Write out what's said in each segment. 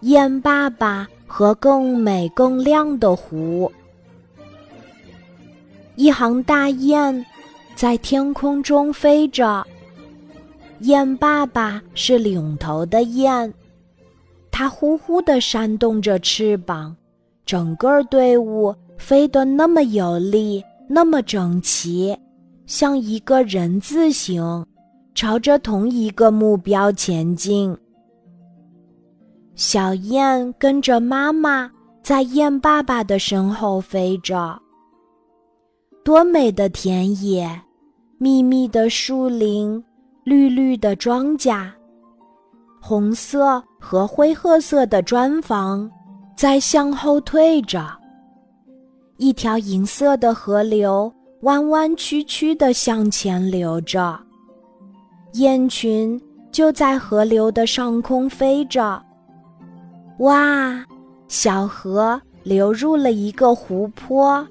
雁爸爸和更美更亮的湖。一行大雁在天空中飞着，雁爸爸是领头的雁，它呼呼地扇动着翅膀，整个队伍飞得那么有力，那么整齐，像一个人字形。朝着同一个目标前进。小雁跟着妈妈在雁爸爸的身后飞着。多美的田野，密密的树林，绿绿的庄稼，红色和灰褐色的砖房在向后退着。一条银色的河流弯弯曲曲的向前流着。雁群就在河流的上空飞着。哇，小河流入了一个湖泊，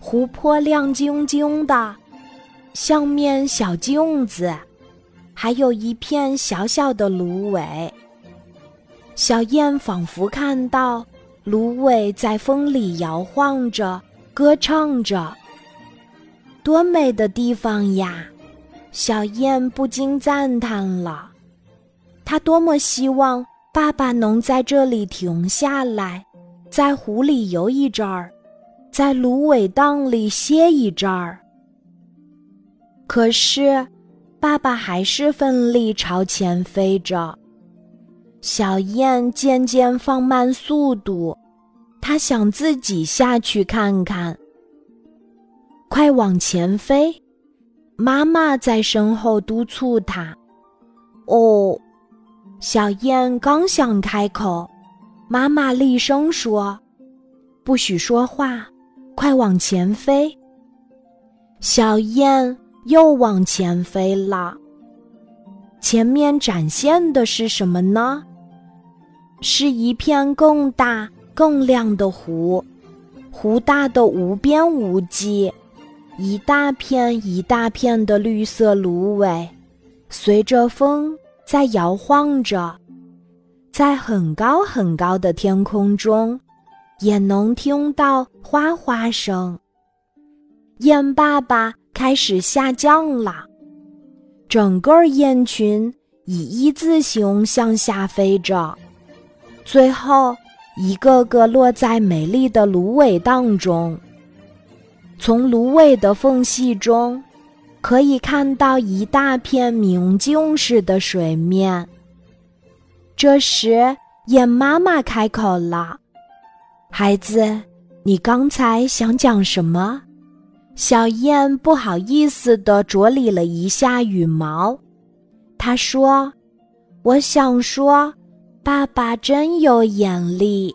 湖泊亮晶晶的，像面小镜子，还有一片小小的芦苇。小燕仿佛看到芦苇在风里摇晃着，歌唱着。多美的地方呀！小燕不禁赞叹了：“它多么希望爸爸能在这里停下来，在湖里游一阵儿，在芦苇荡里歇一阵儿。”可是，爸爸还是奋力朝前飞着。小雁渐渐放慢速度，它想自己下去看看。快往前飞！妈妈在身后督促它：“哦。”小燕刚想开口，妈妈厉声说：“不许说话，快往前飞。”小燕又往前飞了。前面展现的是什么呢？是一片更大、更亮的湖，湖大的无边无际。一大片一大片的绿色芦苇，随着风在摇晃着，在很高很高的天空中，也能听到哗哗声。雁爸爸开始下降了，整个雁群以一字形向下飞着，最后一个个落在美丽的芦苇荡中。从芦苇的缝隙中，可以看到一大片明镜似的水面。这时，雁妈妈开口了：“孩子，你刚才想讲什么？”小雁不好意思地着理了一下羽毛，她说：“我想说，爸爸真有眼力。”